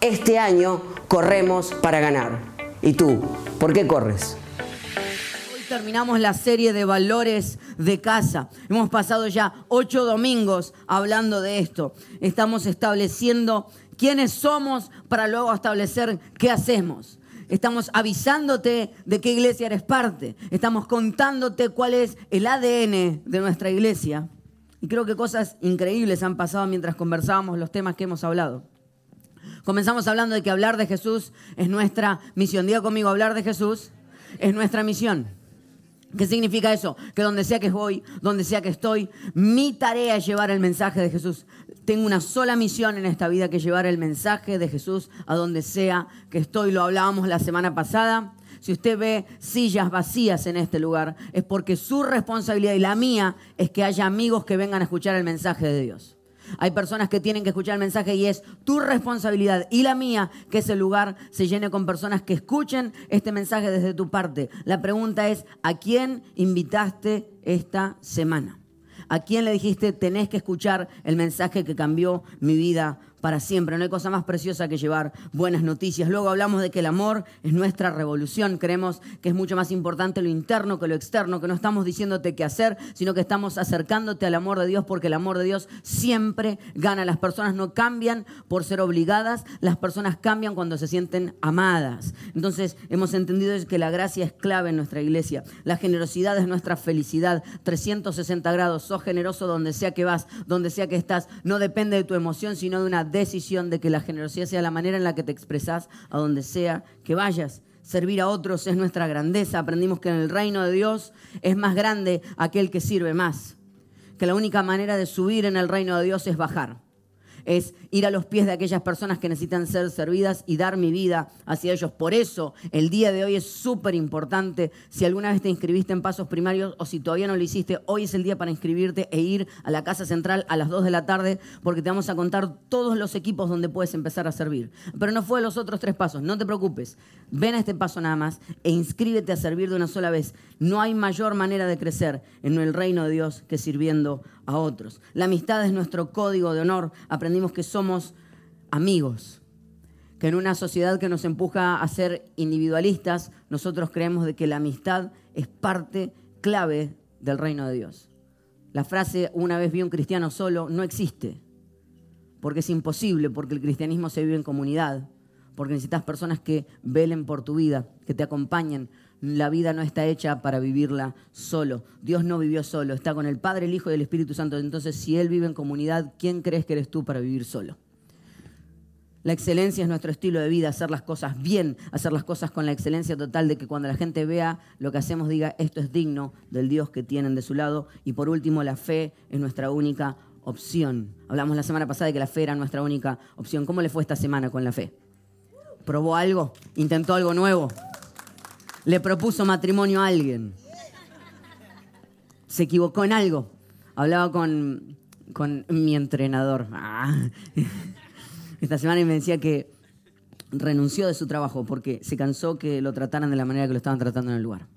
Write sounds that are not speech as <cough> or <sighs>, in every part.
Este año corremos para ganar. ¿Y tú? ¿Por qué corres? terminamos la serie de valores de casa. Hemos pasado ya ocho domingos hablando de esto. Estamos estableciendo quiénes somos para luego establecer qué hacemos. Estamos avisándote de qué iglesia eres parte. Estamos contándote cuál es el ADN de nuestra iglesia. Y creo que cosas increíbles han pasado mientras conversábamos los temas que hemos hablado. Comenzamos hablando de que hablar de Jesús es nuestra misión. Diga conmigo, hablar de Jesús es nuestra misión. ¿Qué significa eso? Que donde sea que voy, donde sea que estoy, mi tarea es llevar el mensaje de Jesús. Tengo una sola misión en esta vida que llevar el mensaje de Jesús a donde sea que estoy. Lo hablábamos la semana pasada. Si usted ve sillas vacías en este lugar, es porque su responsabilidad y la mía es que haya amigos que vengan a escuchar el mensaje de Dios. Hay personas que tienen que escuchar el mensaje y es tu responsabilidad y la mía que ese lugar se llene con personas que escuchen este mensaje desde tu parte. La pregunta es, ¿a quién invitaste esta semana? ¿A quién le dijiste, tenés que escuchar el mensaje que cambió mi vida para siempre. No hay cosa más preciosa que llevar buenas noticias. Luego hablamos de que el amor es nuestra revolución. Creemos que es mucho más importante lo interno que lo externo, que no estamos diciéndote qué hacer, sino que estamos acercándote al amor de Dios porque el amor de Dios siempre gana. Las personas no cambian por ser obligadas, las personas cambian cuando se sienten amadas. Entonces hemos entendido que la gracia es clave en nuestra iglesia. La generosidad es nuestra felicidad. 360 grados, sos generoso donde sea que vas, donde sea que estás. No depende de tu emoción, sino de una decisión de que la generosidad sea la manera en la que te expresas a donde sea que vayas. Servir a otros es nuestra grandeza. Aprendimos que en el reino de Dios es más grande aquel que sirve más. Que la única manera de subir en el reino de Dios es bajar es ir a los pies de aquellas personas que necesitan ser servidas y dar mi vida hacia ellos. Por eso el día de hoy es súper importante. Si alguna vez te inscribiste en pasos primarios o si todavía no lo hiciste, hoy es el día para inscribirte e ir a la Casa Central a las 2 de la tarde porque te vamos a contar todos los equipos donde puedes empezar a servir. Pero no fue los otros tres pasos, no te preocupes. Ven a este paso nada más e inscríbete a servir de una sola vez. No hay mayor manera de crecer en el reino de Dios que sirviendo a otros. La amistad es nuestro código de honor. Aprendimos que somos amigos, que en una sociedad que nos empuja a ser individualistas, nosotros creemos de que la amistad es parte clave del reino de Dios. La frase una vez vi un cristiano solo no existe, porque es imposible, porque el cristianismo se vive en comunidad, porque necesitas personas que velen por tu vida, que te acompañen, la vida no está hecha para vivirla solo. Dios no vivió solo, está con el Padre, el Hijo y el Espíritu Santo. Entonces, si Él vive en comunidad, ¿quién crees que eres tú para vivir solo? La excelencia es nuestro estilo de vida, hacer las cosas bien, hacer las cosas con la excelencia total de que cuando la gente vea lo que hacemos diga, esto es digno del Dios que tienen de su lado. Y por último, la fe es nuestra única opción. Hablamos la semana pasada de que la fe era nuestra única opción. ¿Cómo le fue esta semana con la fe? ¿Probó algo? ¿Intentó algo nuevo? Le propuso matrimonio a alguien. Se equivocó en algo. Hablaba con, con mi entrenador. Ah. Esta semana y me decía que renunció de su trabajo porque se cansó que lo trataran de la manera que lo estaban tratando en el lugar.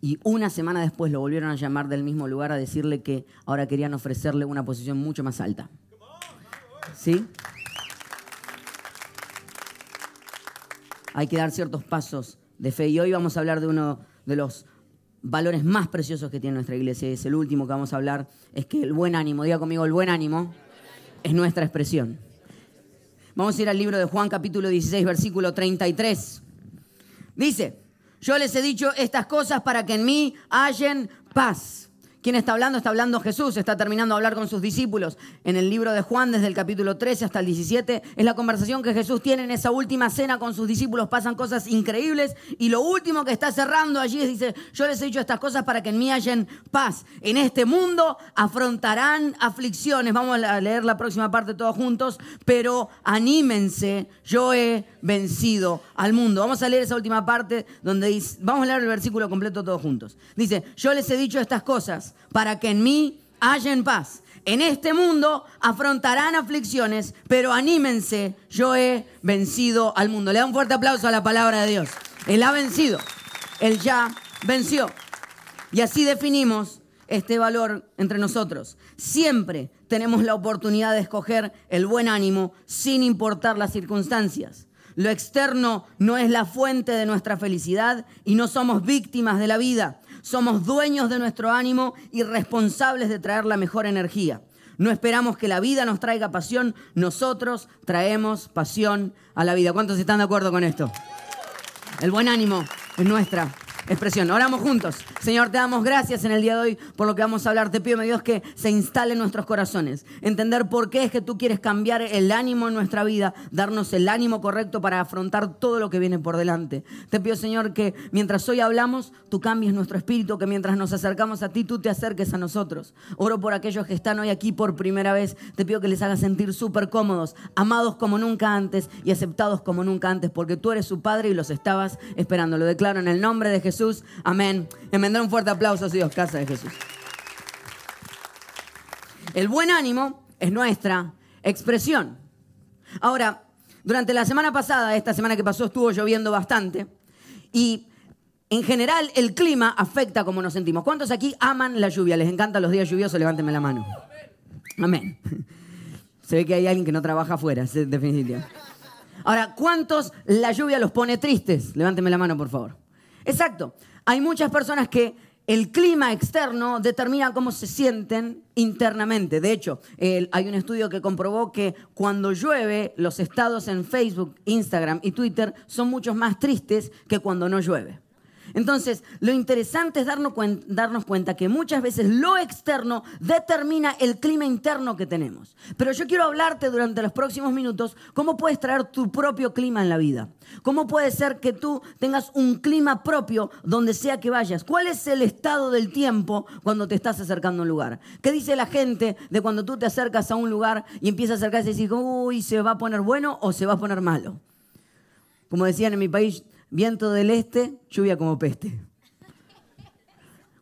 Y una semana después lo volvieron a llamar del mismo lugar a decirle que ahora querían ofrecerle una posición mucho más alta. ¿Sí? Hay que dar ciertos pasos de fe. Y hoy vamos a hablar de uno de los valores más preciosos que tiene nuestra iglesia. Es el último que vamos a hablar. Es que el buen ánimo, diga conmigo, el buen ánimo es nuestra expresión. Vamos a ir al libro de Juan capítulo 16, versículo 33. Dice, yo les he dicho estas cosas para que en mí hallen paz. ¿Quién está hablando? Está hablando Jesús, está terminando de hablar con sus discípulos. En el libro de Juan, desde el capítulo 13 hasta el 17, es la conversación que Jesús tiene en esa última cena con sus discípulos. Pasan cosas increíbles y lo último que está cerrando allí es, dice, yo les he dicho estas cosas para que en mí hallen paz. En este mundo afrontarán aflicciones. Vamos a leer la próxima parte todos juntos, pero anímense, yo he vencido al mundo. Vamos a leer esa última parte donde dice, vamos a leer el versículo completo todos juntos. Dice, yo les he dicho estas cosas para que en mí hallen paz. En este mundo afrontarán aflicciones, pero anímense, yo he vencido al mundo. Le da un fuerte aplauso a la palabra de Dios. Él ha vencido, Él ya venció. Y así definimos este valor entre nosotros. Siempre tenemos la oportunidad de escoger el buen ánimo sin importar las circunstancias. Lo externo no es la fuente de nuestra felicidad y no somos víctimas de la vida. Somos dueños de nuestro ánimo y responsables de traer la mejor energía. No esperamos que la vida nos traiga pasión, nosotros traemos pasión a la vida. ¿Cuántos están de acuerdo con esto? El buen ánimo es nuestra expresión. Oramos juntos. Señor, te damos gracias en el día de hoy por lo que vamos a hablar. Te pido, mi Dios, que se instale en nuestros corazones. Entender por qué es que tú quieres cambiar el ánimo en nuestra vida, darnos el ánimo correcto para afrontar todo lo que viene por delante. Te pido, Señor, que mientras hoy hablamos, tú cambies nuestro espíritu, que mientras nos acercamos a ti, tú te acerques a nosotros. Oro por aquellos que están hoy aquí por primera vez. Te pido que les hagas sentir súper cómodos, amados como nunca antes y aceptados como nunca antes, porque tú eres su Padre y los estabas esperando. Lo declaro en el nombre de Jesús. Amén. Me un fuerte aplauso a Dios, casa de Jesús. El buen ánimo es nuestra expresión. Ahora, durante la semana pasada, esta semana que pasó, estuvo lloviendo bastante y en general el clima afecta cómo nos sentimos. ¿Cuántos aquí aman la lluvia? ¿Les encantan los días lluviosos? Levántenme la mano. Amén. <laughs> Se ve que hay alguien que no trabaja afuera, definitivamente. Ahora, ¿cuántos la lluvia los pone tristes? Levánteme la mano, por favor. Exacto. Hay muchas personas que el clima externo determina cómo se sienten internamente. De hecho, hay un estudio que comprobó que cuando llueve, los estados en Facebook, Instagram y Twitter son mucho más tristes que cuando no llueve. Entonces, lo interesante es darnos, cuenta que muchas veces lo externo determina el clima interno que tenemos. Pero yo quiero hablarte durante los próximos minutos cómo puedes traer tu propio clima en la vida. ¿Cómo puede ser que tú tengas un clima propio donde sea que vayas? ¿Cuál es el estado del tiempo cuando te estás acercando a un lugar? ¿Qué dice la gente de cuando tú te acercas a un lugar y empiezas a acercarse y decir, uy, se va a poner bueno o se va a poner malo? Como decían en mi país, viento del este, lluvia como peste.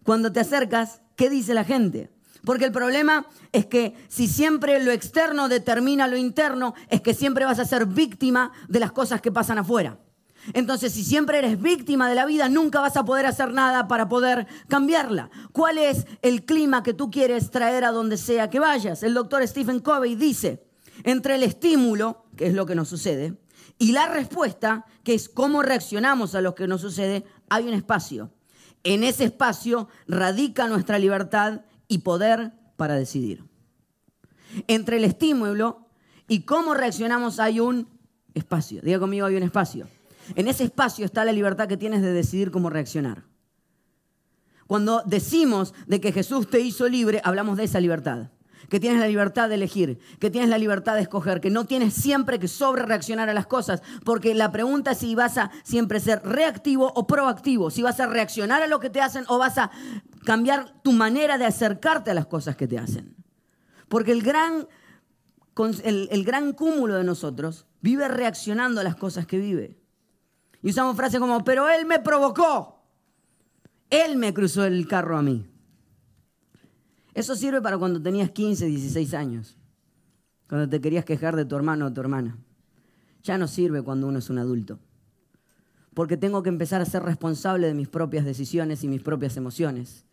Cuando te acercas, ¿qué dice la gente? Porque el problema es que si siempre lo externo determina lo interno, es que siempre vas a ser víctima de las cosas que pasan afuera. Entonces, si siempre eres víctima de la vida, nunca vas a poder hacer nada para poder cambiarla. ¿Cuál es el clima que tú quieres traer a donde sea que vayas? El doctor Stephen Covey dice, entre el estímulo, que es lo que nos sucede, y la respuesta, que es cómo reaccionamos a lo que nos sucede, hay un espacio. En ese espacio radica nuestra libertad y poder para decidir. Entre el estímulo y cómo reaccionamos hay un espacio. Diga conmigo, hay un espacio. En ese espacio está la libertad que tienes de decidir cómo reaccionar. Cuando decimos de que Jesús te hizo libre, hablamos de esa libertad que tienes la libertad de elegir, que tienes la libertad de escoger, que no tienes siempre que sobre reaccionar a las cosas, porque la pregunta es si vas a siempre ser reactivo o proactivo, si vas a reaccionar a lo que te hacen o vas a cambiar tu manera de acercarte a las cosas que te hacen. Porque el gran, el, el gran cúmulo de nosotros vive reaccionando a las cosas que vive. Y usamos frases como, pero él me provocó. Él me cruzó el carro a mí. Eso sirve para cuando tenías 15, 16 años. Cuando te querías quejar de tu hermano o tu hermana. Ya no sirve cuando uno es un adulto. Porque tengo que empezar a ser responsable de mis propias decisiones y mis propias emociones.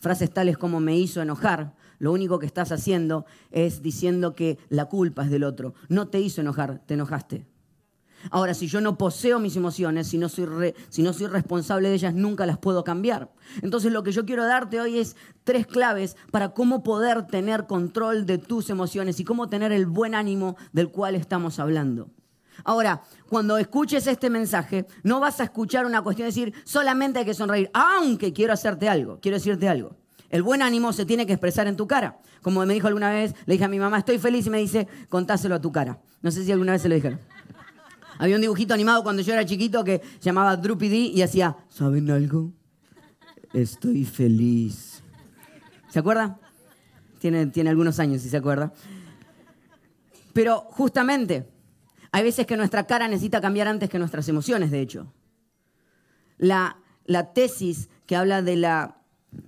Frases tales como me hizo enojar, lo único que estás haciendo es diciendo que la culpa es del otro. No te hizo enojar, te enojaste. Ahora, si yo no poseo mis emociones, si no, soy responsable de ellas, nunca las puedo cambiar. Entonces lo que yo quiero darte hoy es tres claves para cómo poder tener control de tus emociones y cómo tener el buen ánimo del cual estamos hablando. Ahora, cuando escuches este mensaje, no vas a escuchar una cuestión de decir, solamente hay que sonreír, aunque quiero hacerte algo, quiero decirte algo. El buen ánimo se tiene que expresar en tu cara. Como me dijo alguna vez, le dije a mi mamá, estoy feliz y me dice, contáselo a tu cara. No sé si alguna vez se lo dijeron. Había un dibujito animado cuando yo era chiquito que se llamaba Droopy D y hacía, ¿saben algo? Estoy feliz. ¿Se acuerda? Tiene, tiene algunos años, si se acuerda. Pero justamente, hay veces que nuestra cara necesita cambiar antes que nuestras emociones, de hecho. La, la tesis que habla de la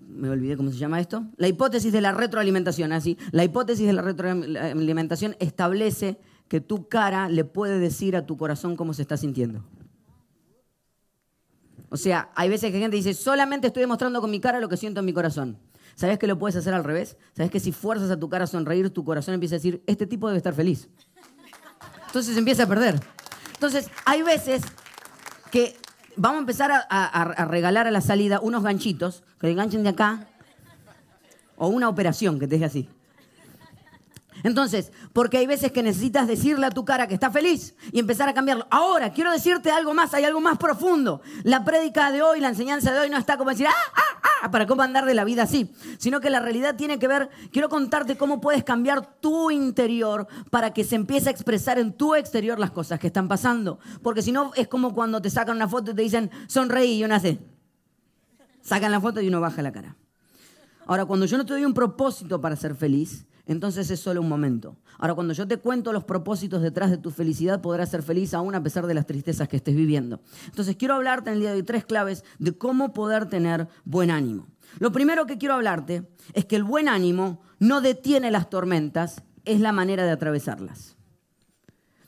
me olvidé cómo se llama esto, la hipótesis de la retroalimentación, así, la hipótesis de la retroalimentación establece que tu cara le puede decir a tu corazón cómo se está sintiendo. O sea, hay veces que gente dice, solamente estoy demostrando con mi cara lo que siento en mi corazón. ¿Sabes que lo puedes hacer al revés? ¿Sabes que si fuerzas a tu cara a sonreír, tu corazón empieza a decir, este tipo debe estar feliz? Entonces empieza a perder. Entonces, hay veces que vamos a empezar a, regalar a la salida unos ganchitos que te enganchen de acá o una operación que te deje así. Entonces, porque hay veces que necesitas decirle a tu cara que está feliz y empezar a cambiarlo. Ahora, quiero decirte algo más, hay algo más profundo. La prédica de hoy, la enseñanza de hoy no está como decir, ah, ah, ah, para cómo andar de la vida así, sino que la realidad tiene que ver, quiero contarte cómo puedes cambiar tu interior para que se empiece a expresar en tu exterior las cosas que están pasando. Porque si no, es como cuando te sacan una foto y te dicen, sonreí y uno hace. Sacan la foto y uno baja la cara. Ahora, cuando yo no te doy un propósito para ser feliz, entonces es solo un momento. Ahora, cuando yo te cuento los propósitos detrás de tu felicidad, podrás ser feliz aún a pesar de las tristezas que estés viviendo. Entonces, quiero hablarte en el día de hoy tres claves de cómo poder tener buen ánimo. Lo primero que quiero hablarte es que el buen ánimo no detiene las tormentas, es la manera de atravesarlas.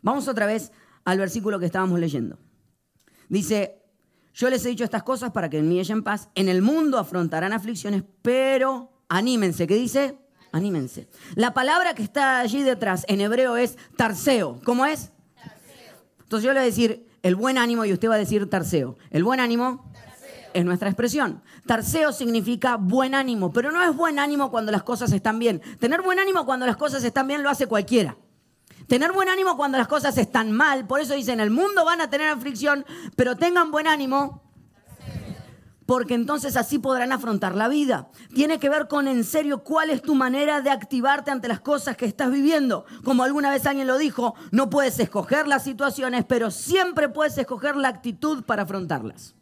Vamos otra vez al versículo que estábamos leyendo. Dice, yo les he dicho estas cosas para que en mí en paz. En el mundo afrontarán aflicciones, pero anímense. ¿Qué dice? Anímense. La palabra que está allí detrás en hebreo es tarseo. ¿Cómo es? Entonces yo le voy a decir el buen ánimo y usted va a decir tarseo. El buen ánimo es nuestra expresión. Tarseo significa buen ánimo, pero no es buen ánimo cuando las cosas están bien. Tener buen ánimo cuando las cosas están bien lo hace cualquiera. Tener buen ánimo cuando las cosas están mal, por eso dicen, el mundo van a tener aflicción, pero tengan buen ánimo porque entonces así podrán afrontar la vida. Tiene que ver con en serio cuál es tu manera de activarte ante las cosas que estás viviendo. Como alguna vez alguien lo dijo, no puedes escoger las situaciones, pero siempre puedes escoger la actitud para afrontarlas.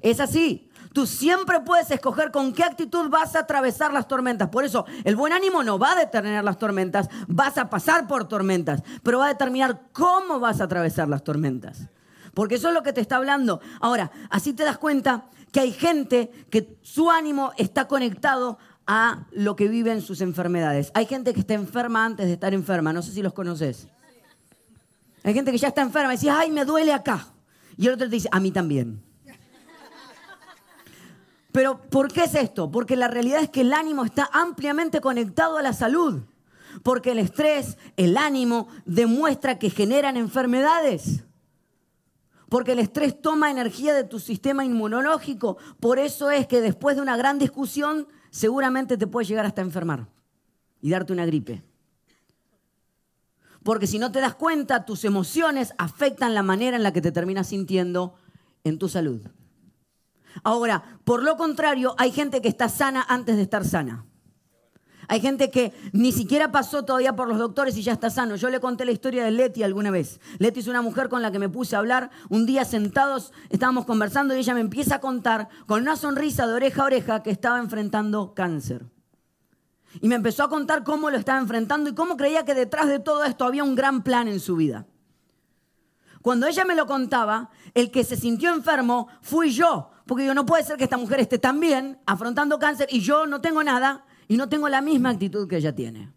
Es así. Tú siempre puedes escoger con qué actitud vas a atravesar las tormentas. Por eso, el buen ánimo no va a determinar las tormentas, vas a pasar por tormentas, pero va a determinar cómo vas a atravesar las tormentas porque eso es lo que te está hablando. Ahora, así te das cuenta que hay gente que su ánimo está conectado a lo que vive en sus enfermedades. Hay gente que está enferma antes de estar enferma, no sé si los conoces. Hay gente que ya está enferma y dice, ay, me duele acá. Y el otro te dice, a mí también. Pero ¿por qué es esto? Porque la realidad es que el ánimo está ampliamente conectado a la salud. Porque el estrés, el ánimo, demuestra que generan enfermedades porque el estrés toma energía de tu sistema inmunológico. Por eso es que después de una gran discusión seguramente te puede llegar hasta enfermar y darte una gripe. Porque si no te das cuenta, tus emociones afectan la manera en la que te terminas sintiendo en tu salud. Ahora, por lo contrario, hay gente que está sana antes de estar sana. Hay gente que ni siquiera pasó todavía por los doctores y ya está sano. Yo le conté la historia de Leti alguna vez. Leti es una mujer con la que me puse a hablar. Un día sentados estábamos conversando y ella me empieza a contar con una sonrisa de oreja a oreja que estaba enfrentando cáncer. Y me empezó a contar cómo lo estaba enfrentando y cómo creía que detrás de todo esto había un gran plan en su vida. Cuando ella me lo contaba, el que se sintió enfermo fui yo. Porque yo no puede ser que esta mujer esté tan bien afrontando cáncer y yo no tengo nada y no tengo la misma actitud que ella tiene.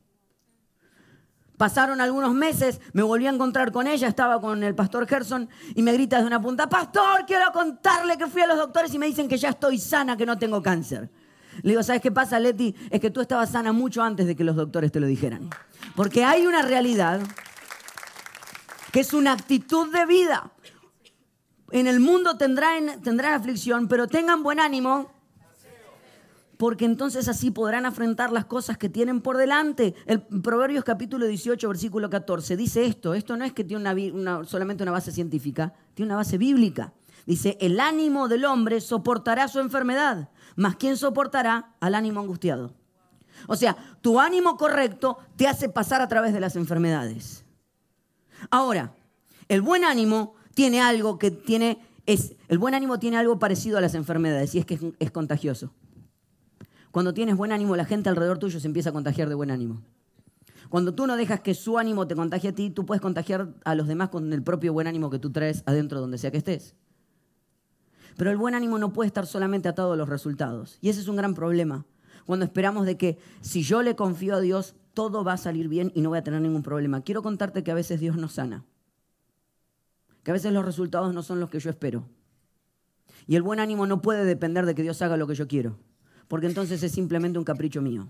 Pasaron algunos meses, me volví a encontrar con ella, estaba con el pastor Gerson y me grita de una punta, pastor, quiero contarle que fui a los doctores y me dicen que ya estoy sana, que no tengo cáncer. Le digo, ¿sabes qué pasa, Leti? Es que tú estabas sana mucho antes de que los doctores te lo dijeran. Porque hay una realidad que es una actitud de vida. En el mundo tendrán, tendrán aflicción, pero tengan buen ánimo, porque entonces así podrán afrontar las cosas que tienen por delante. El Proverbios capítulo 18, versículo 14, dice esto, esto no es que tiene solamente una base científica, tiene una base bíblica. Dice, el ánimo del hombre soportará su enfermedad, mas ¿quién soportará al ánimo angustiado? O sea, tu ánimo correcto te hace pasar a través de las enfermedades. Ahora, el buen ánimo tiene algo que tiene, es, el buen ánimo tiene algo parecido a las enfermedades y es que es contagioso. Cuando tienes buen ánimo, la gente alrededor tuyo se empieza a contagiar de buen ánimo. Cuando tú no dejas que su ánimo te contagie a ti, tú puedes contagiar a los demás con el propio buen ánimo que tú traes adentro donde sea que estés. Pero el buen ánimo no puede estar solamente atado a los resultados. Y ese es un gran problema. Cuando esperamos de que si yo le confío a Dios, todo va a salir bien y no voy a tener ningún problema. Quiero contarte que a veces Dios nos sana. Que a veces los resultados no son los que yo espero. Y el buen ánimo no puede depender de que Dios haga lo que yo quiero porque entonces es simplemente un capricho mío.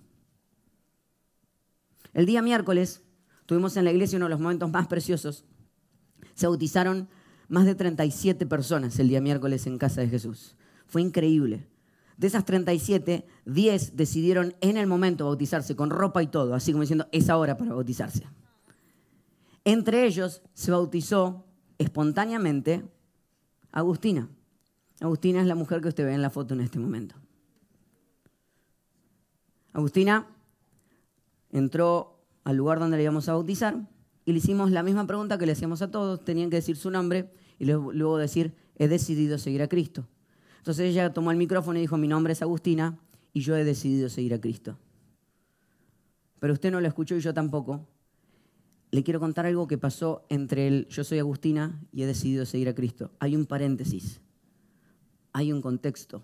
El día miércoles tuvimos en la iglesia uno de los momentos más preciosos. Se bautizaron más de 37 personas el día miércoles en casa de Jesús. Fue increíble. De esas 37, 10 decidieron en el momento bautizarse con ropa y todo, así como diciendo, es ahora para bautizarse. Entre ellos se bautizó espontáneamente Agustina. Agustina es la mujer que usted ve en la foto en este momento. Agustina entró al lugar donde le íbamos a bautizar y le hicimos la misma pregunta que le hacíamos a todos. Tenían que decir su nombre y luego decir, he decidido seguir a Cristo. Entonces ella tomó el micrófono y dijo, mi nombre es Agustina y yo he decidido seguir a Cristo. Pero usted no lo escuchó y yo tampoco. Le quiero contar algo que pasó entre el yo soy Agustina y he decidido seguir a Cristo. Hay un paréntesis, hay un contexto,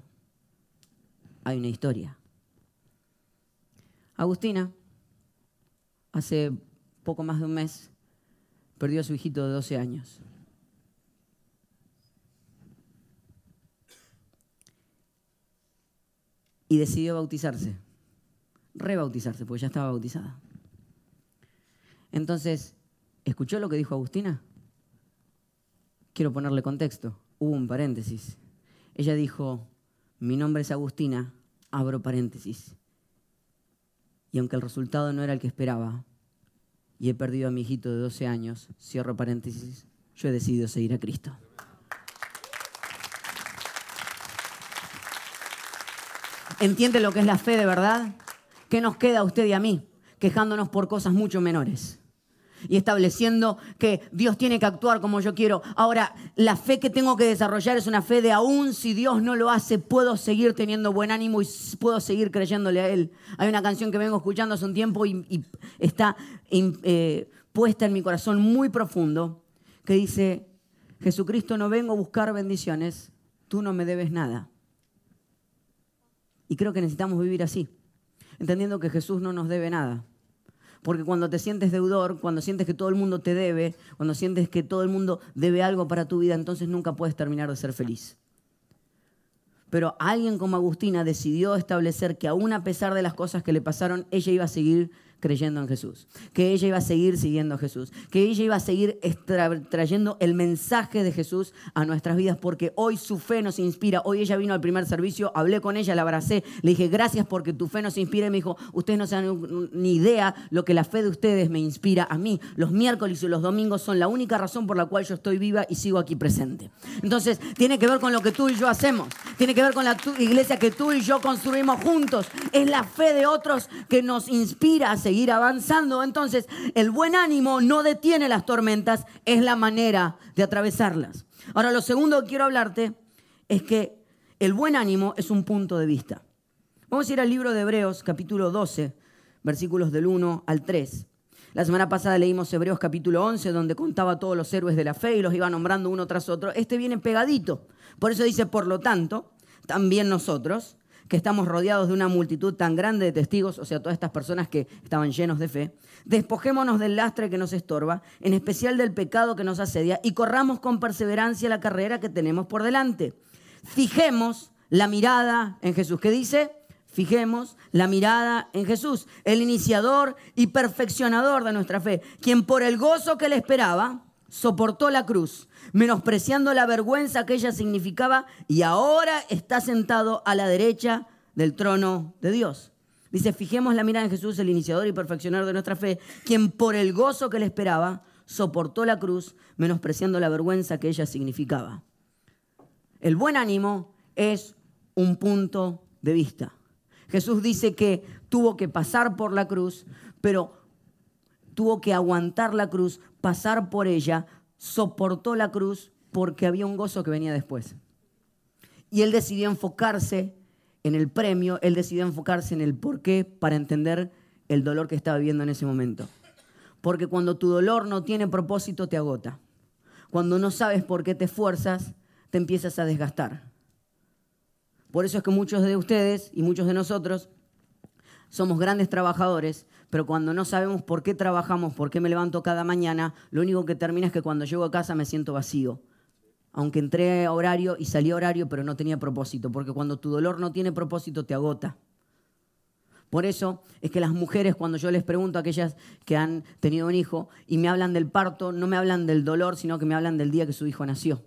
hay una historia. Agustina, hace poco más de un mes, perdió a su hijito de 12 años. Y decidió bautizarse, rebautizarse, porque ya estaba bautizada. Entonces, ¿escuchó lo que dijo Agustina? Quiero ponerle contexto. Hubo un paréntesis. Ella dijo, mi nombre es Agustina, abro paréntesis. Y aunque el resultado no era el que esperaba, y he perdido a mi hijito de 12 años, cierro paréntesis, yo he decidido seguir a Cristo. ¿Entiende lo que es la fe de verdad? ¿Qué nos queda a usted y a mí? Quejándonos por cosas mucho menores y estableciendo que Dios tiene que actuar como yo quiero. Ahora, la fe que tengo que desarrollar es una fe de aún si Dios no lo hace, puedo seguir teniendo buen ánimo y puedo seguir creyéndole a Él. Hay una canción que vengo escuchando hace un tiempo y, está eh, puesta en mi corazón muy profundo, que dice, Jesucristo, no vengo a buscar bendiciones, tú no me debes nada. Y creo que necesitamos vivir así, entendiendo que Jesús no nos debe nada. Porque cuando te sientes deudor, cuando sientes que todo el mundo te debe, cuando sientes que todo el mundo debe algo para tu vida, entonces nunca puedes terminar de ser feliz. Pero alguien como Agustina decidió establecer que aún a pesar de las cosas que le pasaron, ella iba a seguir creyendo en Jesús, que ella iba a seguir siguiendo a Jesús, que ella iba a seguir trayendo el mensaje de Jesús a nuestras vidas, porque hoy su fe nos inspira. Hoy ella vino al primer servicio, hablé con ella, la abracé, le dije, gracias porque tu fe nos inspira. Y me dijo, ustedes no se dan ni idea lo que la fe de ustedes me inspira a mí. Los miércoles y los domingos son la única razón por la cual yo estoy viva y sigo aquí presente. Entonces, tiene que ver con lo que tú y yo hacemos, tiene que ver con la iglesia que tú y yo construimos juntos. Es la fe de otros que nos inspira a seguir seguir avanzando. Entonces, el buen ánimo no detiene las tormentas, es la manera de atravesarlas. Ahora, lo segundo que quiero hablarte es que el buen ánimo es un punto de vista. Vamos a ir al libro de Hebreos, capítulo 12, versículos del 1 al 3. La semana pasada leímos Hebreos capítulo 11, donde contaba todos los héroes de la fe y los iba nombrando uno tras otro. Este viene pegadito. Por eso dice, por lo tanto, también nosotros, que estamos rodeados de una multitud tan grande de testigos, o sea, todas estas personas que estaban llenos de fe, despojémonos del lastre que nos estorba, en especial del pecado que nos asedia, y corramos con perseverancia la carrera que tenemos por delante. Fijemos la mirada en Jesús. ¿Qué dice? Fijemos la mirada en Jesús, el iniciador y perfeccionador de nuestra fe, quien por el gozo que le esperaba soportó la cruz, menospreciando la vergüenza que ella significaba y ahora está sentado a la derecha del trono de Dios. Dice, fijemos la mirada en Jesús, el iniciador y perfeccionador de nuestra fe, quien por el gozo que le esperaba soportó la cruz, menospreciando la vergüenza que ella significaba. El buen ánimo es un punto de vista. Jesús dice que tuvo que pasar por la cruz, pero tuvo que aguantar la cruz, pasar por ella, soportó la cruz porque había un gozo que venía después. Y él decidió enfocarse en el premio, él decidió enfocarse en el porqué para entender el dolor que estaba viviendo en ese momento. Porque cuando tu dolor no tiene propósito, te agota. Cuando no sabes por qué te esfuerzas, te empiezas a desgastar. Por eso es que muchos de ustedes y muchos de nosotros somos grandes trabajadores, pero cuando no sabemos por qué trabajamos, por qué me levanto cada mañana, lo único que termina es que cuando llego a casa me siento vacío. Aunque entré a horario y salí a horario, pero no tenía propósito, porque cuando tu dolor no tiene propósito te agota. Por eso es que las mujeres, cuando yo les pregunto a aquellas que han tenido un hijo y me hablan del parto, no me hablan del dolor, sino que me hablan del día que su hijo nació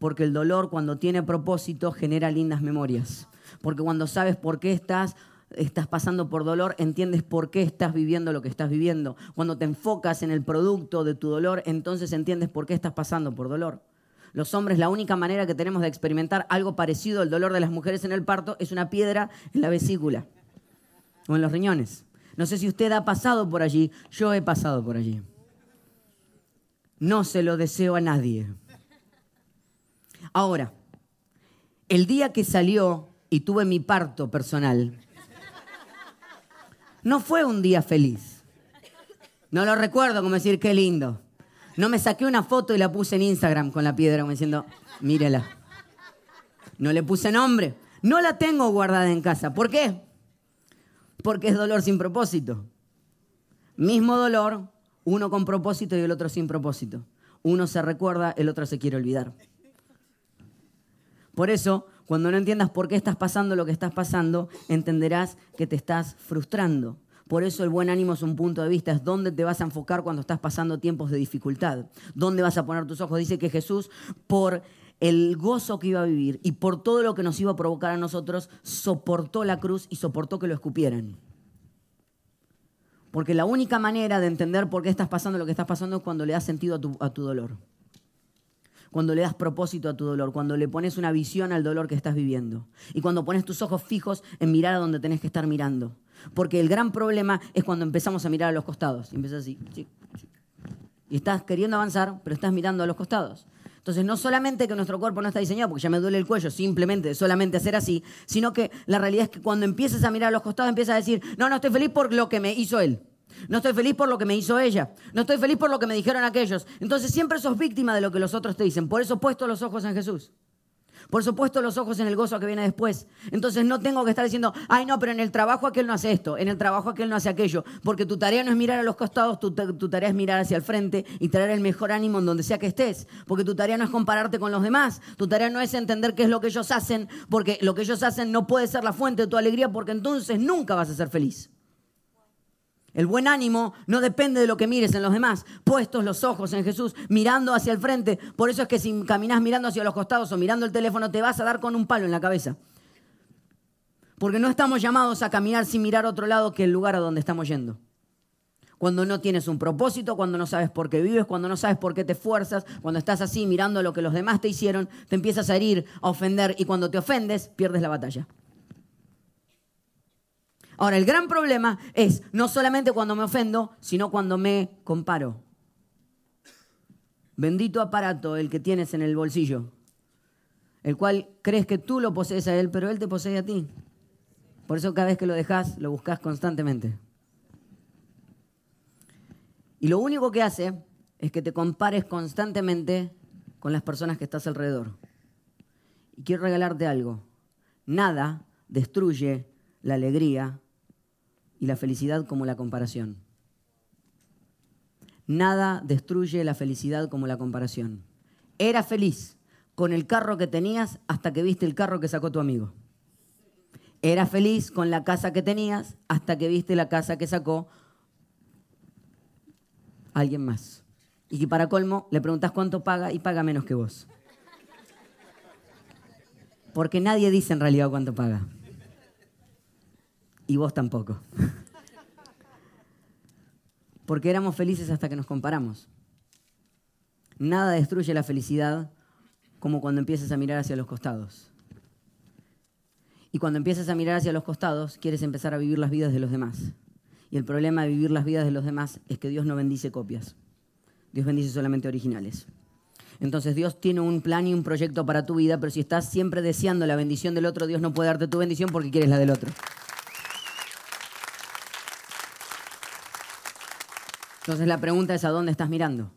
porque el dolor cuando tiene propósito genera lindas memorias. Porque cuando sabes por qué estás estás pasando por dolor, entiendes por qué estás viviendo lo que estás viviendo. Cuando te enfocas en el producto de tu dolor, entonces entiendes por qué estás pasando por dolor. Los hombres, la única manera que tenemos de experimentar algo parecido al dolor de las mujeres en el parto es una piedra en la vesícula o en los riñones. No sé si usted ha pasado por allí, yo he pasado por allí. No se lo deseo a nadie. Ahora, el día que salió y tuve mi parto personal, no fue un día feliz. No lo recuerdo como decir, qué lindo. No me saqué una foto y la puse en Instagram con la piedra, como diciendo, mírela. No le puse nombre. No la tengo guardada en casa. ¿Por qué? Porque es dolor sin propósito. Mismo dolor, uno con propósito y el otro sin propósito. Uno se recuerda, el otro se quiere olvidar. Por eso, cuando no entiendas por qué estás pasando lo que estás pasando, entenderás que te estás frustrando. Por eso el buen ánimo es un punto de vista, es dónde te vas a enfocar cuando estás pasando tiempos de dificultad, dónde vas a poner tus ojos. Dice que Jesús, por el gozo que iba a vivir y por todo lo que nos iba a provocar a nosotros, soportó la cruz y soportó que lo escupieran. Porque la única manera de entender por qué estás pasando lo que estás pasando es cuando le das sentido a tu, a tu dolor cuando le das propósito a tu dolor, cuando le pones una visión al dolor que estás viviendo y cuando pones tus ojos fijos en mirar a donde tenés que estar mirando. Porque el gran problema es cuando empezamos a mirar a los costados y empiezas así, y estás queriendo avanzar, pero estás mirando a los costados. Entonces, no solamente que nuestro cuerpo no está diseñado porque ya me duele el cuello, simplemente solamente hacer así, sino que la realidad es que cuando empiezas a mirar a los costados, empiezas a decir, no, no estoy feliz por lo que me hizo él. No estoy feliz por lo que me hizo ella. No estoy feliz por lo que me dijeron aquellos. Entonces siempre sos víctima de lo que los otros te dicen. Por eso puesto los ojos en Jesús. Por eso puesto los ojos en el gozo que viene después. Entonces no tengo que estar diciendo, ay no, pero en el trabajo aquel no hace esto, en el trabajo aquel no hace aquello. Porque tu tarea no es mirar a los costados, tu, tu tarea es mirar hacia el frente y traer el mejor ánimo en donde sea que estés. Porque tu tarea no es compararte con los demás. Tu tarea no es entender qué es lo que ellos hacen, porque lo que ellos hacen no puede ser la fuente de tu alegría, porque entonces nunca vas a ser feliz. El buen ánimo no depende de lo que mires en los demás, puestos los ojos en Jesús, mirando hacia el frente. Por eso es que si caminas mirando hacia los costados o mirando el teléfono, te vas a dar con un palo en la cabeza. Porque no estamos llamados a caminar sin mirar otro lado que el lugar a donde estamos yendo. Cuando no tienes un propósito, cuando no sabes por qué vives, cuando no sabes por qué te esfuerzas, cuando estás así mirando lo que los demás te hicieron, te empiezas a herir, a ofender y cuando te ofendes, pierdes la batalla. Ahora, el gran problema es no solamente cuando me ofendo, sino cuando me comparo. Bendito aparato el que tienes en el bolsillo, el cual crees que tú lo posees a él, pero él te posee a ti. Por eso cada vez que lo dejas, lo buscas constantemente. Y lo único que hace es que te compares constantemente con las personas que estás alrededor. Y quiero regalarte algo. Nada destruye la alegría y la felicidad como la comparación. Nada destruye la felicidad como la comparación. Era feliz con el carro que tenías hasta que viste el carro que sacó tu amigo. Era feliz con la casa que tenías hasta que viste la casa que sacó alguien más. Y que para colmo le preguntas cuánto paga y paga menos que vos. Porque nadie dice en realidad cuánto paga. Y vos tampoco. Porque éramos felices hasta que nos comparamos. Nada destruye la felicidad como cuando empiezas a mirar hacia los costados. Y cuando empiezas a mirar hacia los costados, quieres empezar a vivir las vidas de los demás. Y el problema de vivir las vidas de los demás es que Dios no bendice copias. Dios bendice solamente originales. Entonces Dios tiene un plan y un proyecto para tu vida, pero si estás siempre deseando la bendición del otro, Dios no puede darte tu bendición porque quieres la del otro. Entonces la pregunta es, ¿a dónde estás mirando?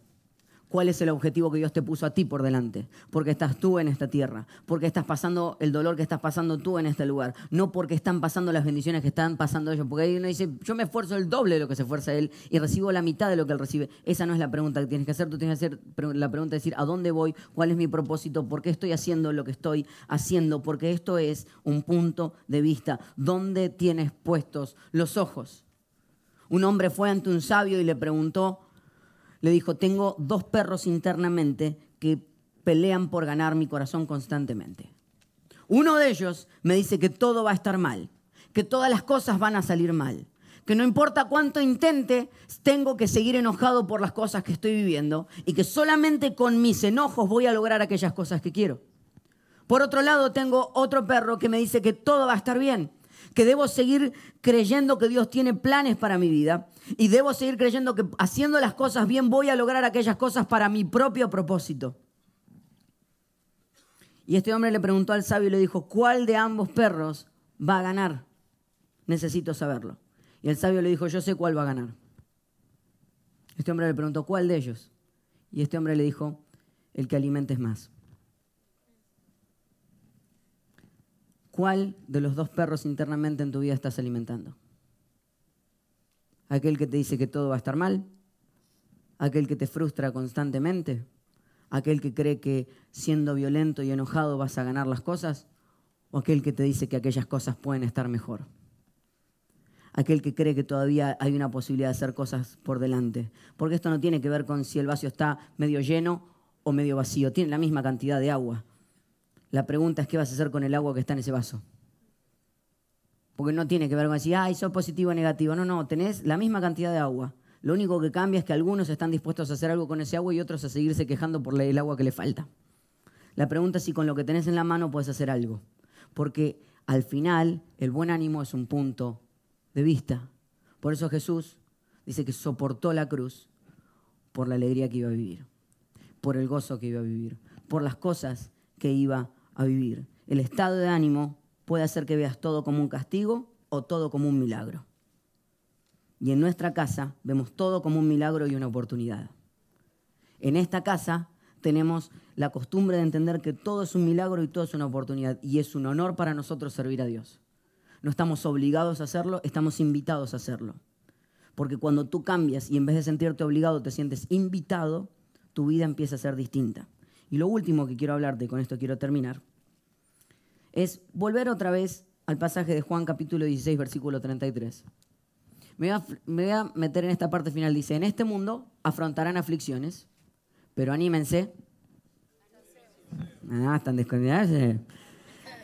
cuál es el objetivo que Dios te puso a ti por delante. Porque estás tú en esta tierra, porque estás pasando el dolor que estás pasando tú en este lugar, no porque están pasando las bendiciones que están pasando ellos. Porque ahí uno dice, yo me esfuerzo el doble de lo que se esfuerza él y recibo la mitad de lo que él recibe. Esa no es la pregunta que tienes que hacer, tú tienes que hacer la pregunta de decir, ¿a dónde voy? ¿Cuál es mi propósito? ¿Por qué estoy haciendo lo que estoy haciendo? Porque esto es un punto de vista. ¿Dónde tienes puestos los ojos? Un hombre fue ante un sabio y le preguntó, le dijo, tengo dos perros internamente que pelean por ganar mi corazón constantemente. Uno de ellos me dice que todo va a estar mal, que todas las cosas van a salir mal, que no importa cuánto intente, tengo que seguir enojado por las cosas que estoy viviendo y que solamente con mis enojos voy a lograr aquellas cosas que quiero. Por otro lado, tengo otro perro que me dice que todo va a estar bien, que debo seguir creyendo que Dios tiene planes para mi vida y debo seguir creyendo que haciendo las cosas bien voy a lograr aquellas cosas para mi propio propósito. Y este hombre le preguntó al sabio y le dijo, ¿cuál de ambos perros va a ganar? Necesito saberlo. Y el sabio le dijo, yo sé cuál va a ganar. Este hombre le preguntó, ¿cuál de ellos? Y este hombre le dijo, el que alimentes más. ¿Cuál de los dos perros internamente en tu vida estás alimentando? aquel que te dice que todo va a estar mal, aquel que te frustra constantemente, aquel que cree que siendo violento y enojado vas a ganar las cosas, o aquel que te dice que aquellas cosas pueden estar mejor. Aquel que cree que todavía hay una posibilidad de hacer cosas por delante. Porque esto no tiene que ver con si el vaso está medio lleno o medio vacío. Tiene la misma cantidad de agua. La pregunta es qué vas a hacer con el agua que está en ese vaso. Porque no tiene que ver con decir, ay, soy positivo o negativo. No, no, tenés la misma cantidad de agua. Lo único que cambia es que algunos están dispuestos a hacer algo con ese agua y otros a seguirse quejando por el agua que le falta. La pregunta es si con lo que tenés en la mano puedes hacer algo. Porque al final el buen ánimo es un punto de vista. Por eso Jesús dice que soportó la cruz por la alegría que iba a vivir, por el gozo que iba a vivir, por las cosas que iba a vivir. El estado de ánimo puede hacer que veas todo como un castigo o todo como un milagro. Y en nuestra casa vemos todo como un milagro y una oportunidad. En esta casa tenemos la costumbre de entender que todo es un milagro y todo es una oportunidad. Y es un honor para nosotros servir a Dios. No estamos obligados a hacerlo, estamos invitados a hacerlo. Porque cuando tú cambias y en vez de sentirte obligado te sientes invitado, tu vida empieza a ser distinta. Y lo último que quiero hablarte, con esto quiero terminar, es volver otra vez al pasaje de Juan capítulo 16, versículo 33. Me voy, a, meter en esta parte final. Dice, en este mundo afrontarán aflicciones, pero anímense. Ah, están desconfiados. En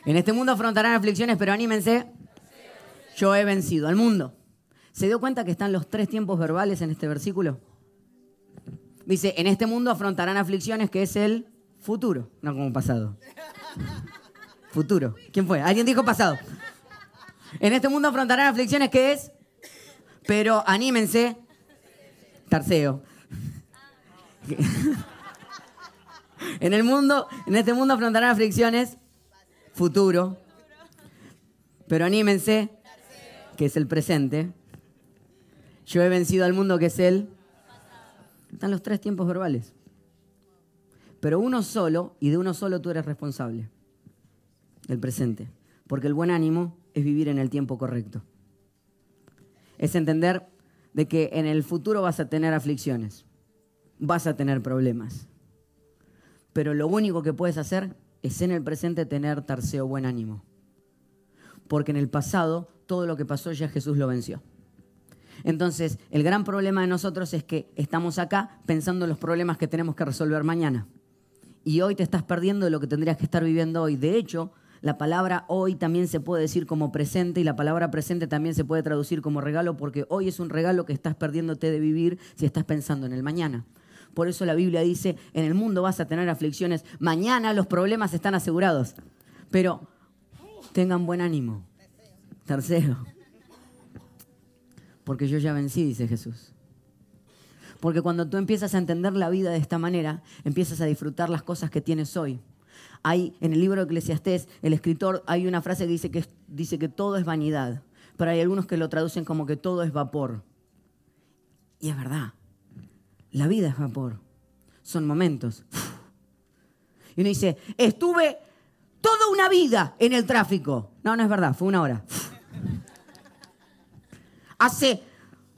este mundo afrontarán aflicciones, pero anímense. Yo he vencido al mundo. ¿Se dio cuenta que están los tres tiempos verbales en este versículo? Dice, en este mundo afrontarán aflicciones, que es el futuro, no como pasado. Futuro. ¿Quién fue? ¿Alguien dijo pasado? En este mundo afrontarán aflicciones que es, pero anímense. Tarceo. En el mundo, en este mundo afrontarán aflicciones, futuro. Pero anímense, que es el presente. Yo he vencido al mundo que es el Están los tres tiempos verbales. Pero uno solo, y de uno solo tú eres responsable. El presente. Porque el buen ánimo es vivir en el tiempo correcto. Es entender de que en el futuro vas a tener aflicciones, vas a tener problemas. Pero lo único que puedes hacer es en el presente tener tarseo buen ánimo. Porque en el pasado todo lo que pasó ya Jesús lo venció. Entonces, el gran problema de nosotros es que estamos acá pensando en los problemas que tenemos que resolver mañana. Y hoy te estás perdiendo de lo que tendrías que estar viviendo hoy. De hecho, la palabra hoy también se puede decir como presente y la palabra presente también se puede traducir como regalo porque hoy es un regalo que estás perdiéndote de vivir si estás pensando en el mañana. Por eso la Biblia dice, en el mundo vas a tener aflicciones, mañana los problemas están asegurados. Pero tengan buen ánimo. Tercero, porque yo ya vencí, dice Jesús. Porque cuando tú empiezas a entender la vida de esta manera, empiezas a disfrutar las cosas que tienes hoy. Hay en el libro de Eclesiastés, el escritor, hay una frase que dice que, dice que todo es vanidad, pero hay algunos que lo traducen como que todo es vapor. Y es verdad, la vida es vapor, son momentos. <sighs> Y uno dice, estuve toda una vida en el tráfico. No, no es verdad, fue una hora. <sighs> Hace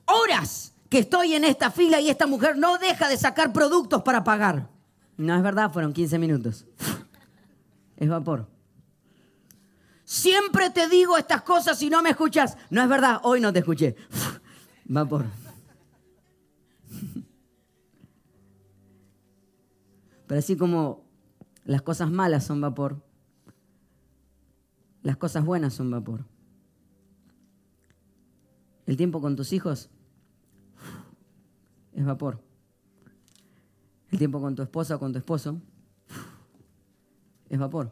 horas que estoy en esta fila y esta mujer no deja de sacar productos para pagar. No es verdad, fueron 15 minutos. Es vapor. Siempre te digo estas cosas y no me escuchas. No es verdad, hoy no te escuché. Vapor. Pero así como las cosas malas son vapor, las cosas buenas son vapor. El tiempo con tus hijos es vapor. El tiempo con tu esposa o con tu esposo es vapor.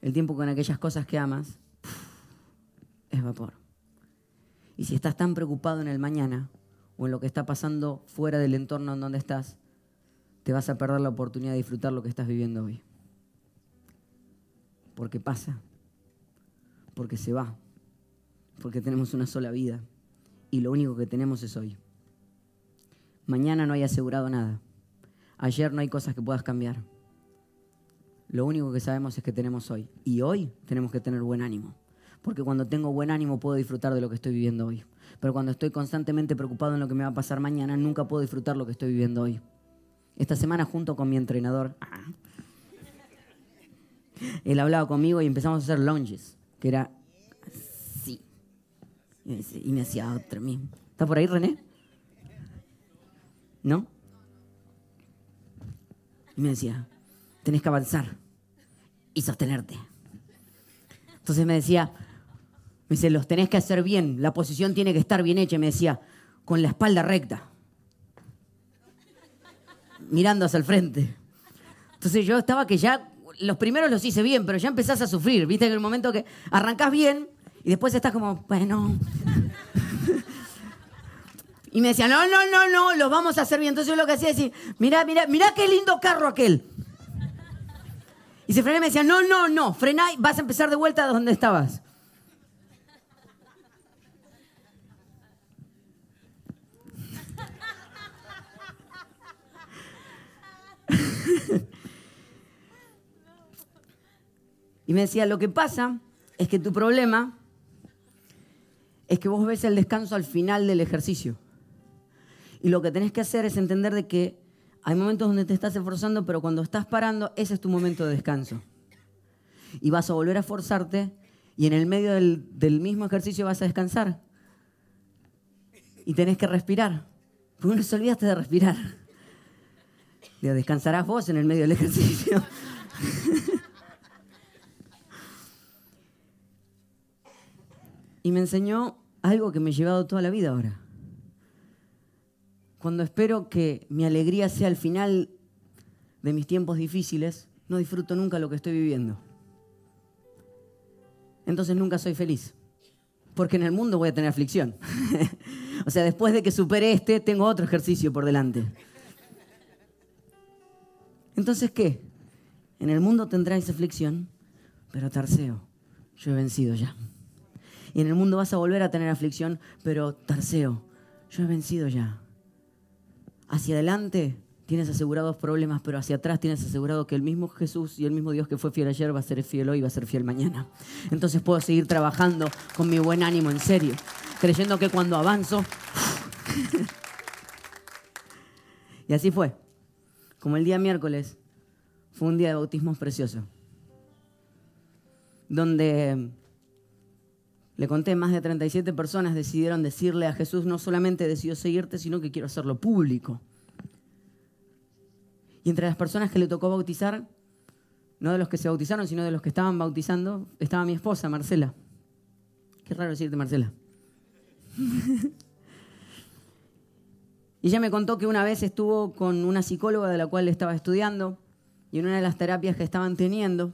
El tiempo con aquellas cosas que amas es vapor. Y si estás tan preocupado en el mañana o en lo que está pasando fuera del entorno en donde estás, te vas a perder la oportunidad de disfrutar lo que estás viviendo hoy. Porque pasa, porque se va, porque tenemos una sola vida y lo único que tenemos es hoy. Mañana no hay asegurado nada. Ayer no hay cosas que puedas cambiar. Lo único que sabemos es que tenemos hoy. Y hoy tenemos que tener buen ánimo. Porque cuando tengo buen ánimo puedo disfrutar de lo que estoy viviendo hoy. Pero cuando estoy constantemente preocupado en lo que me va a pasar mañana, nunca puedo disfrutar lo que estoy viviendo hoy. Esta semana junto con mi entrenador, él hablaba conmigo y empezamos a hacer lunges, que era así. Y me hacía otro mismo. ¿Está por ahí, René? ¿No? Y me decía, tenés que avanzar y sostenerte. Entonces me decía, me dice, los tenés que hacer bien, la posición tiene que estar bien hecha, me decía, con la espalda recta mirando hacia el frente. Entonces yo estaba que ya, los primeros los hice bien, pero ya empezás a sufrir, viste, en el momento que arrancás bien y después estás como, bueno. Y me decía, no, no, no, no, los vamos a hacer bien. Entonces yo lo que hacía es decir, mira, mira, mira qué lindo carro aquel. Y se frené y me decía, no, no, no, frená y vas a empezar de vuelta de donde estabas. <laughs> y me decía, lo que pasa es que tu problema es que vos ves el descanso al final del ejercicio. Y lo que tenés que hacer es entender de que hay momentos donde te estás esforzando, pero cuando estás parando, ese es tu momento de descanso. Y vas a volver a esforzarte y en el medio del, mismo ejercicio vas a descansar. Y tenés que respirar. Porque no se olvidaste de respirar descansarás vos en el medio del ejercicio. <laughs> y me enseñó algo que me he llevado toda la vida ahora. Cuando espero que mi alegría sea el final de mis tiempos difíciles, no disfruto nunca lo que estoy viviendo. Entonces nunca soy feliz. Porque en el mundo voy a tener aflicción. <laughs> o sea, después de que supere este, tengo otro ejercicio por delante. Entonces, ¿qué? En el mundo tendráis aflicción, pero Tarseo, yo he vencido ya. Y en el mundo vas a volver a tener aflicción, pero Tarseo, yo he vencido ya. Hacia adelante tienes asegurados problemas, pero hacia atrás tienes asegurado que el mismo Jesús y el mismo Dios que fue fiel ayer va a ser fiel hoy y va a ser fiel mañana. Entonces puedo seguir trabajando con mi buen ánimo en serio, creyendo que cuando avanzo... y así fue. Como el día miércoles fue un día de bautismos precioso, donde le conté, más de 37 personas decidieron decirle a Jesús, no solamente decido seguirte, sino que quiero hacerlo público. Y entre las personas que le tocó bautizar, no de los que se bautizaron, sino de los que estaban bautizando, estaba mi esposa, Marcela. Qué raro decirte, Marcela. <laughs> y ella me contó que una vez estuvo con una psicóloga de la cual estaba estudiando y en una de las terapias que estaban teniendo,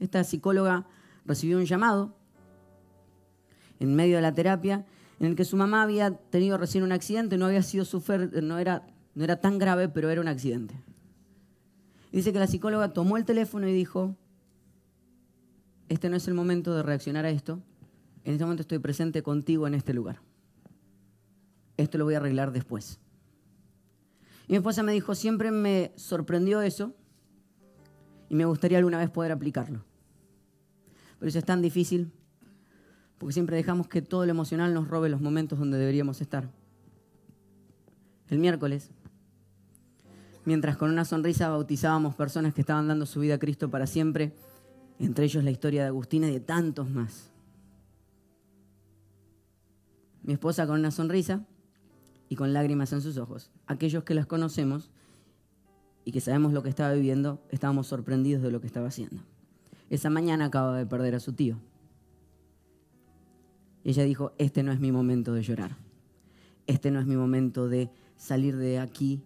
esta psicóloga recibió un llamado en medio de la terapia en el que su mamá había tenido recién un accidente, no había sido sufrir, no era, no era tan grave, pero era un accidente dice que la psicóloga tomó el teléfono y dijo, este no es el momento de reaccionar a esto, en este momento estoy presente contigo en este lugar. Esto lo voy a arreglar después. Y mi esposa me dijo, siempre me sorprendió eso y me gustaría alguna vez poder aplicarlo. Pero eso es tan difícil porque siempre dejamos que todo lo emocional nos robe los momentos donde deberíamos estar. El miércoles mientras con una sonrisa bautizábamos personas que estaban dando su vida a Cristo para siempre, entre ellos la historia de Agustina y de tantos más. Mi esposa con una sonrisa y con lágrimas en sus ojos. Aquellos que las conocemos y que sabemos lo que estaba viviendo, estábamos sorprendidos de lo que estaba haciendo. Esa mañana acaba de perder a su tío. Y ella dijo, este no es mi momento de llorar. Este no es mi momento de salir de aquí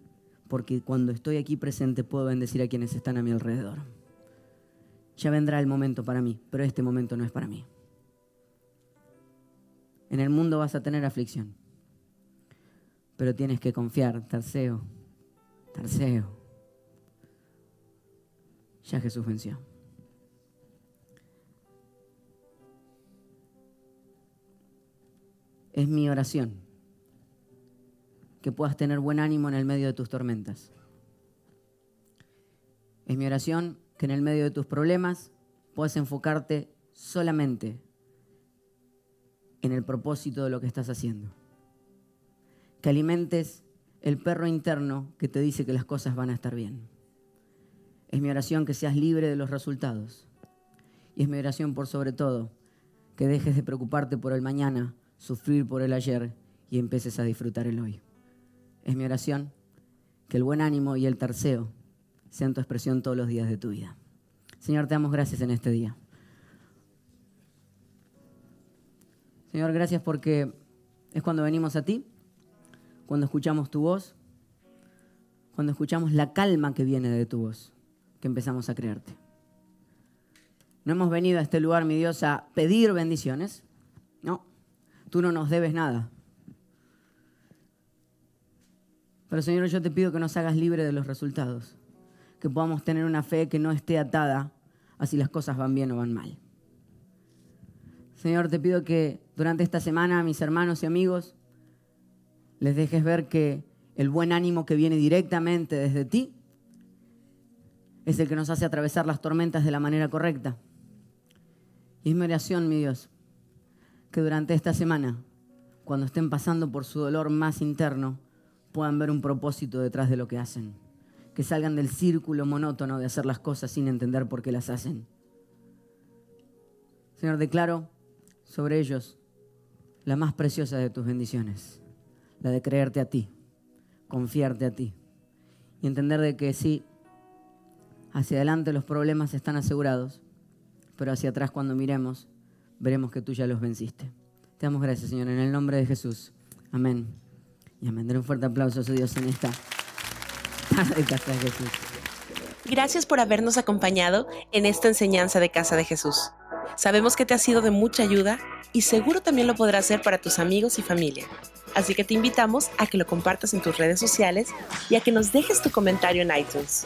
porque cuando estoy aquí presente puedo bendecir a quienes están a mi alrededor. Ya vendrá el momento para mí, pero este momento no es para mí. En el mundo vas a tener aflicción, pero tienes que confiar, Tarseo, Tarseo. Ya Jesús venció. Es mi oración que puedas tener buen ánimo en el medio de tus tormentas. Es mi oración que en el medio de tus problemas puedas enfocarte solamente en el propósito de lo que estás haciendo. Que alimentes el perro interno que te dice que las cosas van a estar bien. Es mi oración que seas libre de los resultados. Y es mi oración por sobre todo que dejes de preocuparte por el mañana, sufrir por el ayer y empieces a disfrutar el hoy. Es mi oración que el buen ánimo y el terceo sean tu expresión todos los días de tu vida. Señor, te damos gracias en este día. Señor, gracias porque es cuando venimos a ti, cuando escuchamos tu voz, cuando escuchamos la calma que viene de tu voz, que empezamos a creerte. No hemos venido a este lugar, mi Dios, a pedir bendiciones. No, tú no nos debes nada. Pero Señor, yo te pido que nos hagas libre de los resultados, que podamos tener una fe que no esté atada a si las cosas van bien o van mal. Señor, te pido que durante esta semana a mis hermanos y amigos les dejes ver que el buen ánimo que viene directamente desde ti es el que nos hace atravesar las tormentas de la manera correcta. Y es mi oración, mi Dios, que durante esta semana, cuando estén pasando por su dolor más interno, puedan ver un propósito detrás de lo que hacen. Que salgan del círculo monótono de hacer las cosas sin entender por qué las hacen. Señor, declaro sobre ellos la más preciosa de tus bendiciones, la de creerte a ti, confiarte a ti y entender de que sí, hacia adelante los problemas están asegurados, pero hacia atrás cuando miremos, veremos que tú ya los venciste. Te damos gracias, Señor, en el nombre de Jesús. Amén. Y amén. un fuerte aplauso a Dios en esta de Casa de Jesús. Gracias por habernos acompañado en esta enseñanza de Casa de Jesús. Sabemos que te ha sido de mucha ayuda y seguro también lo podrás hacer para tus amigos y familia. Así que te invitamos a que lo compartas en tus redes sociales y a que nos dejes tu comentario en iTunes.